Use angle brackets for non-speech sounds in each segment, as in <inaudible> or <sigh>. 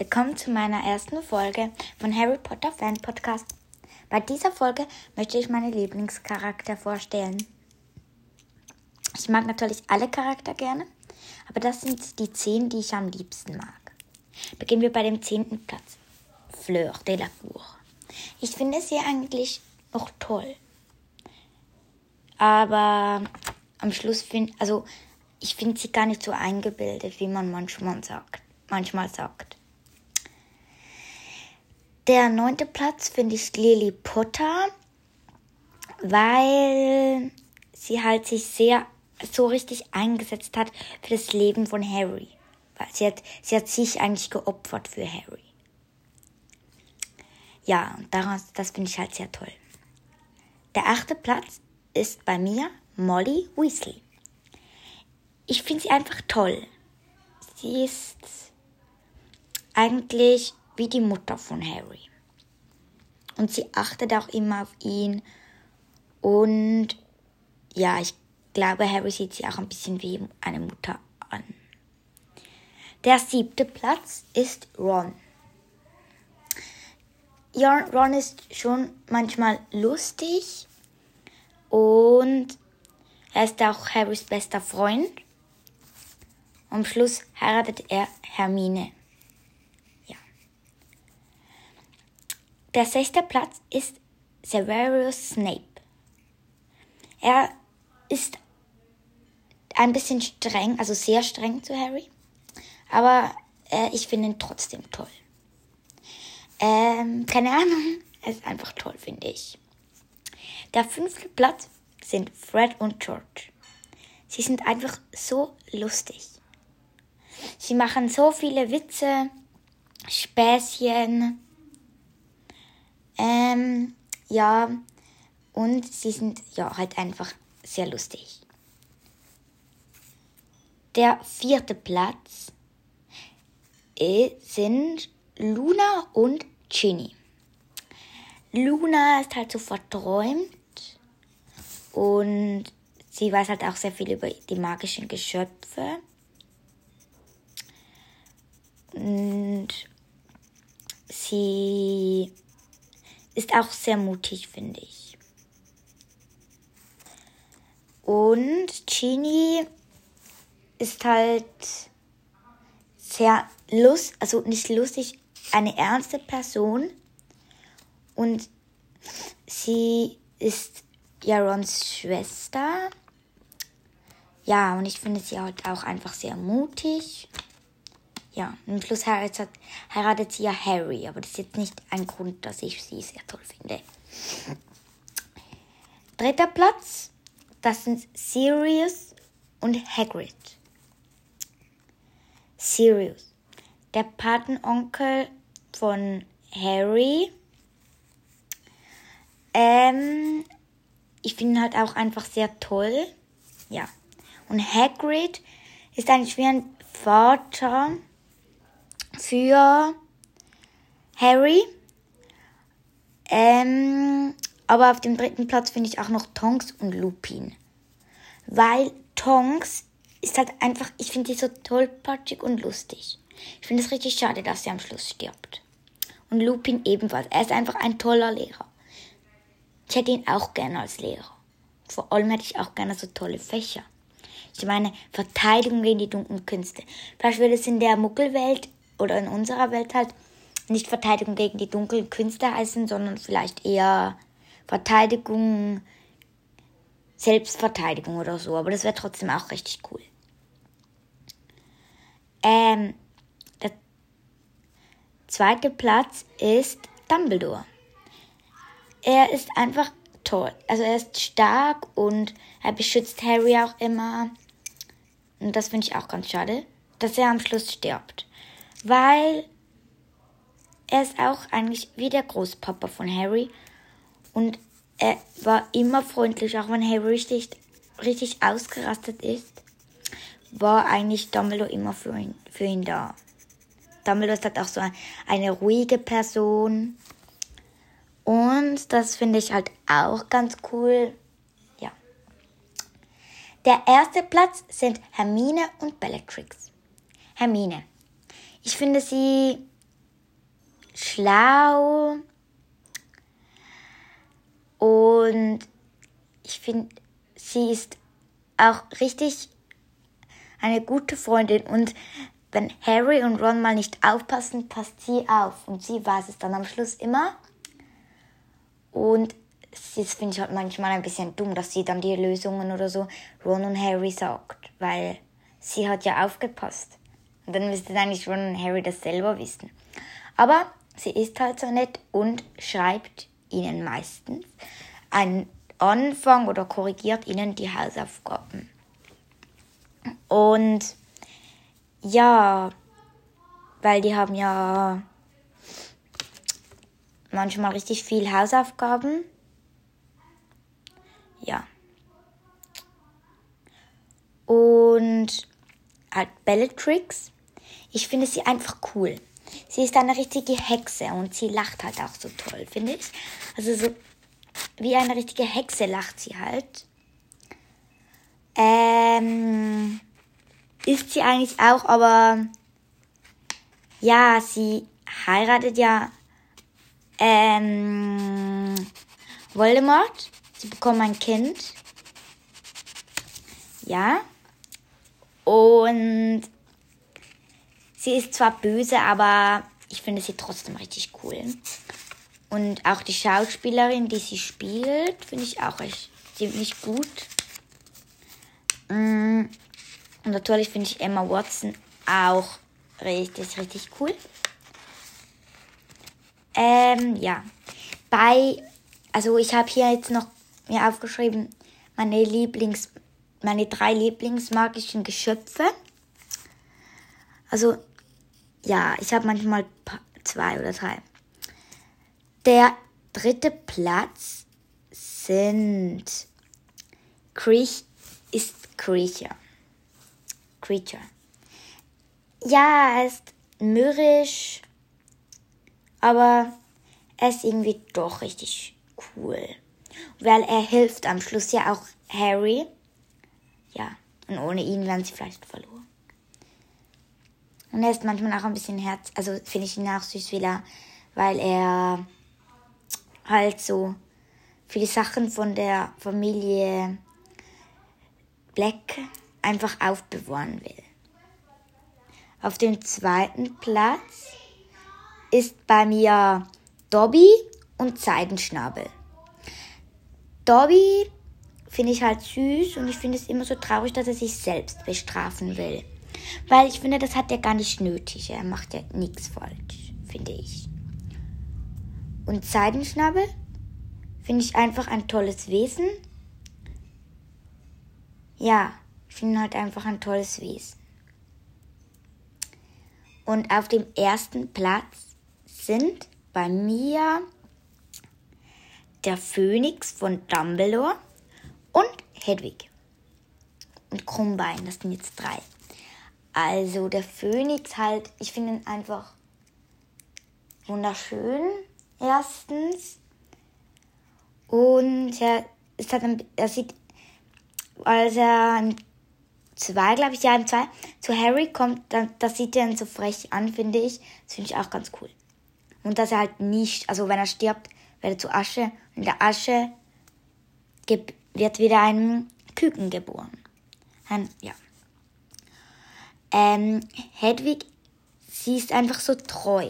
Willkommen zu meiner ersten Folge von Harry Potter Fan Podcast. Bei dieser Folge möchte ich meine Lieblingscharakter vorstellen. Ich mag natürlich alle Charakter gerne, aber das sind die zehn, die ich am liebsten mag. Beginnen wir bei dem zehnten Platz. Fleur de la Cour. Ich finde sie eigentlich noch toll. Aber am Schluss finde, also ich finde sie gar nicht so eingebildet, wie man manchmal sagt. Manchmal sagt. Der neunte Platz finde ich Lily Potter, weil sie halt sich sehr so richtig eingesetzt hat für das Leben von Harry. Weil sie hat, sie hat sich eigentlich geopfert für Harry. Ja, und daraus, das finde ich halt sehr toll. Der achte Platz ist bei mir Molly Weasley. Ich finde sie einfach toll. Sie ist eigentlich wie die Mutter von Harry. Und sie achtet auch immer auf ihn. Und ja, ich glaube, Harry sieht sie auch ein bisschen wie eine Mutter an. Der siebte Platz ist Ron. Ja, Ron ist schon manchmal lustig und er ist auch Harrys bester Freund. Am Schluss heiratet er Hermine. Der sechste Platz ist Severus Snape. Er ist ein bisschen streng, also sehr streng zu Harry. Aber äh, ich finde ihn trotzdem toll. Ähm, keine Ahnung, <laughs> er ist einfach toll, finde ich. Der fünfte Platz sind Fred und George. Sie sind einfach so lustig. Sie machen so viele Witze, Späßchen. Ähm, ja, und sie sind ja halt einfach sehr lustig. Der vierte Platz sind Luna und Ginny. Luna ist halt so verträumt und sie weiß halt auch sehr viel über die magischen Geschöpfe. Und sie ist auch sehr mutig, finde ich. Und Genie ist halt sehr lust, also nicht lustig, eine ernste Person. Und sie ist ja Rons Schwester. Ja, und ich finde sie halt auch einfach sehr mutig. Ja, und Schluss heiratet, heiratet sie ja Harry, aber das ist jetzt nicht ein Grund, dass ich sie sehr toll finde. Dritter Platz, das sind Sirius und Hagrid. Sirius, der Patenonkel von Harry. Ähm, ich finde ihn halt auch einfach sehr toll. Ja. Und Hagrid ist eigentlich wie ein Vater für Harry. Ähm, aber auf dem dritten Platz finde ich auch noch Tonks und Lupin. Weil Tonks ist halt einfach, ich finde sie so tollpatschig und lustig. Ich finde es richtig schade, dass sie am Schluss stirbt. Und Lupin ebenfalls. Er ist einfach ein toller Lehrer. Ich hätte ihn auch gerne als Lehrer. Vor allem hätte ich auch gerne so tolle Fächer. Ich meine, Verteidigung gegen die dunklen Künste. Es in der Muggelwelt oder in unserer Welt halt nicht Verteidigung gegen die dunklen Künste heißen, sondern vielleicht eher Verteidigung, Selbstverteidigung oder so. Aber das wäre trotzdem auch richtig cool. Ähm, der zweite Platz ist Dumbledore. Er ist einfach toll. Also er ist stark und er beschützt Harry auch immer. Und das finde ich auch ganz schade, dass er am Schluss stirbt. Weil er ist auch eigentlich wie der Großpapa von Harry. Und er war immer freundlich, auch wenn Harry richtig, richtig ausgerastet ist war eigentlich Dumbledore immer für ihn, für ihn da. Dumbledore ist halt auch so eine ruhige Person. Und das finde ich halt auch ganz cool. Ja. Der erste Platz sind Hermine und Bellatrix. Hermine. Ich finde sie schlau. Und ich finde, sie ist auch richtig eine gute Freundin. Und wenn Harry und Ron mal nicht aufpassen, passt sie auf. Und sie weiß es dann am Schluss immer. Und das finde ich halt manchmal ein bisschen dumm, dass sie dann die Lösungen oder so Ron und Harry sagt. Weil sie hat ja aufgepasst. Dann müsste eigentlich Ron und Harry das selber wissen. Aber sie ist halt so nett und schreibt ihnen meistens einen Anfang oder korrigiert ihnen die Hausaufgaben. Und ja, weil die haben ja manchmal richtig viel Hausaufgaben. Ja. Und halt Bellatrix. Ich finde sie einfach cool. Sie ist eine richtige Hexe und sie lacht halt auch so toll, finde ich. Also so wie eine richtige Hexe lacht sie halt. Ähm, ist sie eigentlich auch, aber ja, sie heiratet ja ähm, Voldemort. Sie bekommen ein Kind. Ja. Und sie ist zwar böse, aber ich finde sie trotzdem richtig cool. Und auch die Schauspielerin, die sie spielt, finde ich auch echt ziemlich gut. Mm, und natürlich finde ich Emma Watson auch richtig, richtig cool. Ähm, ja. Bei, also ich habe hier jetzt noch mir aufgeschrieben, meine Lieblings, meine drei Lieblingsmagischen Geschöpfe. Also, ja, ich habe manchmal zwei oder drei. Der dritte Platz sind Creature, ist Creature. Creature. Ja, er ist mürrisch, aber er ist irgendwie doch richtig cool. Weil er hilft am Schluss ja auch Harry. Ja, und ohne ihn wären sie vielleicht verloren. Und er ist manchmal auch ein bisschen herz, also finde ich ihn auch süß, weil er, weil er halt so viele Sachen von der Familie Black einfach aufbewahren will. Auf dem zweiten Platz ist bei mir Dobby und Seidenschnabel. Dobby finde ich halt süß und ich finde es immer so traurig, dass er sich selbst bestrafen will. Weil ich finde, das hat er gar nicht nötig. Er macht ja nichts falsch, finde ich. Und Seidenschnabel finde ich einfach ein tolles Wesen. Ja, ich finde halt einfach ein tolles Wesen. Und auf dem ersten Platz sind bei mir der Phönix von Dumbledore und Hedwig. Und Krummbein, das sind jetzt drei. Also der Phönix halt, ich finde ihn einfach wunderschön erstens. Und er, ist halt ein, er sieht, als er im 2, glaube ich, ja, im 2 zu Harry kommt, dann, das sieht er dann so frech an, finde ich. Das finde ich auch ganz cool. Und dass er halt nicht, also wenn er stirbt, wird er zu Asche. Und der Asche wird wieder ein Küken geboren. Ein, ja. Ähm, Hedwig, sie ist einfach so treu.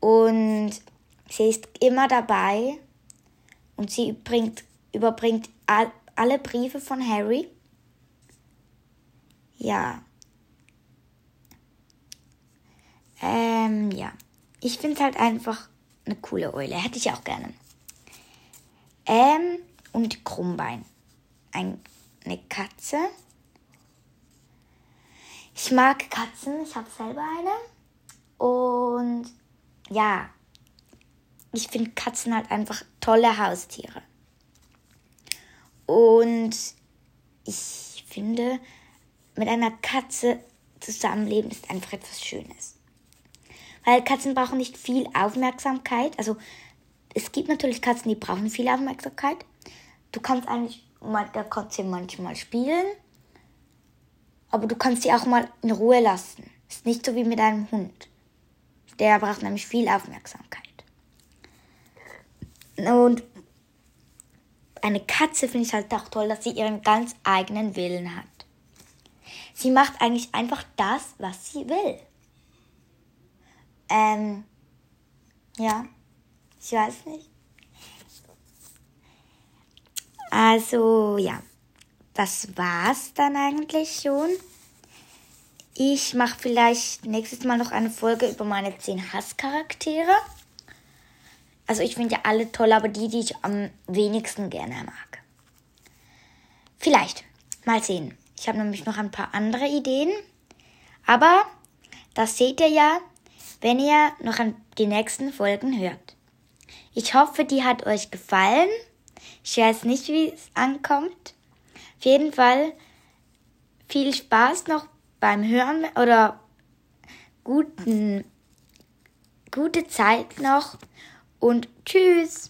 Und sie ist immer dabei und sie bringt, überbringt all, alle Briefe von Harry. Ja. Ähm, ja. Ich finde es halt einfach eine coole Eule. Hätte ich auch gerne. Ähm, und Krummbein. Ein, eine Katze. Ich mag Katzen. Ich habe selber eine. Und ja, ich finde Katzen halt einfach tolle Haustiere. Und ich finde, mit einer Katze zusammenleben ist einfach etwas Schönes. Weil Katzen brauchen nicht viel Aufmerksamkeit. Also es gibt natürlich Katzen, die brauchen viel Aufmerksamkeit. Du kannst eigentlich mit der Katze manchmal spielen, aber du kannst sie auch mal in Ruhe lassen. Ist nicht so wie mit einem Hund Der braucht nämlich viel Aufmerksamkeit. Und eine Katze finde ich halt auch toll, dass sie ihren ganz eigenen Willen hat. Sie macht eigentlich einfach das, was sie will. Ähm, ja, ich weiß nicht. Also, ja, das war's dann eigentlich schon. Ich mache vielleicht nächstes Mal noch eine Folge über meine 10 Hasscharaktere. Also ich finde ja alle toll, aber die, die ich am wenigsten gerne mag. Vielleicht. Mal sehen. Ich habe nämlich noch ein paar andere Ideen. Aber das seht ihr ja, wenn ihr noch an die nächsten Folgen hört. Ich hoffe, die hat euch gefallen. Ich weiß nicht, wie es ankommt. Auf jeden Fall viel Spaß noch beim Hören oder guten, gute Zeit noch und tschüss.